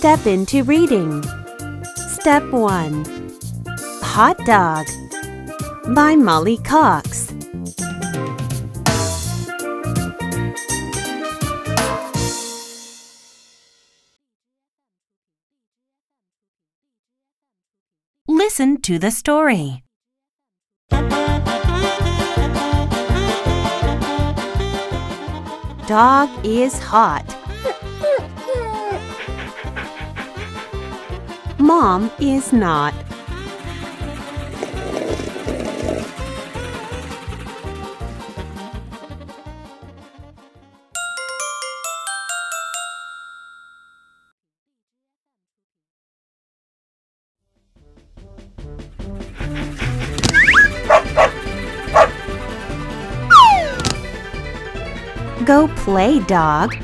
step into reading. Step 1 Hot Dog by Molly Coxe. Listen to the story. Dog is hot. Mom is not. Go play, dog.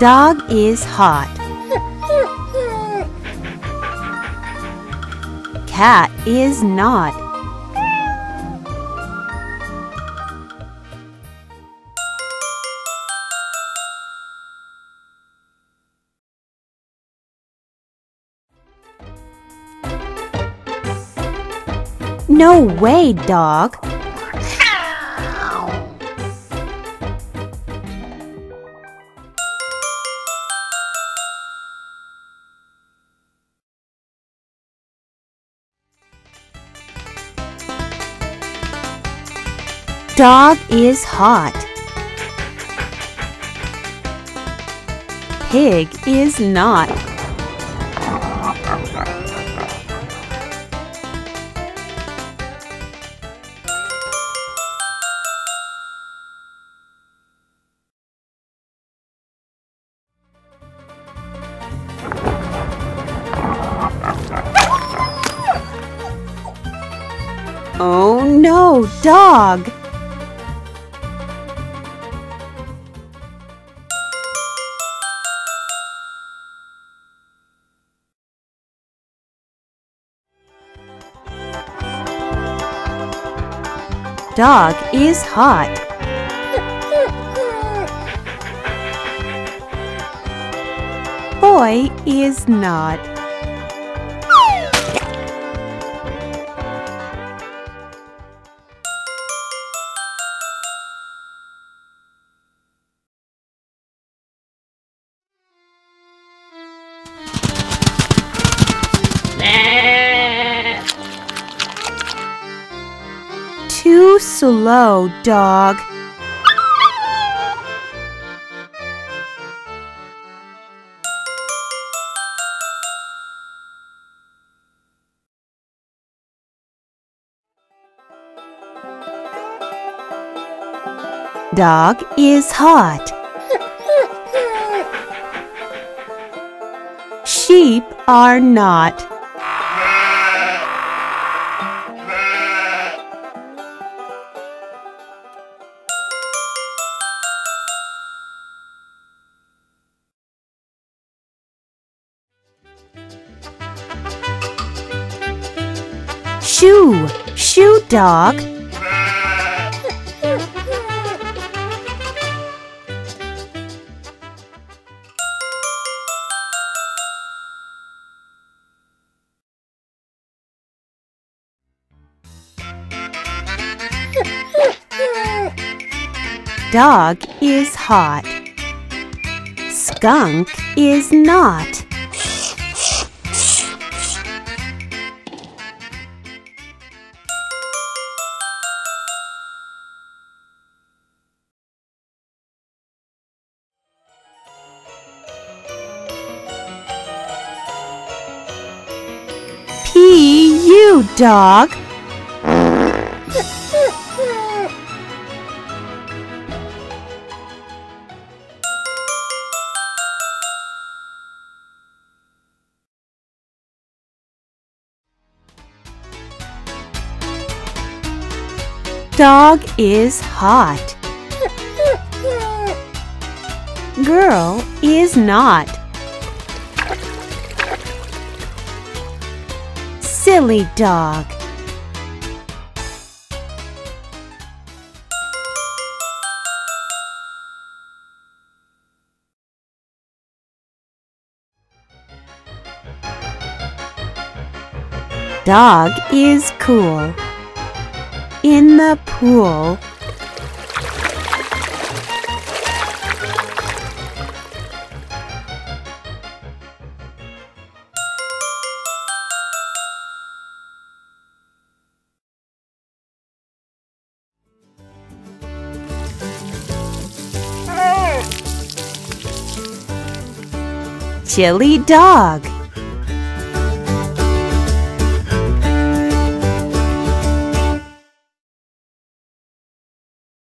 Dog is hot. Cat is not. No way, dog. Dog is hot. Pig is not. Oh no, dog! Dog is hot. Boy is not. Too slow, dog. Dog is hot. Sheep are not. Shoo! Shoo, dog! Dog is hot. Skunk is not. Dog. Dog is hot. Girl is not. Silly dog. Dog is cool. In the pool. Chilly dog.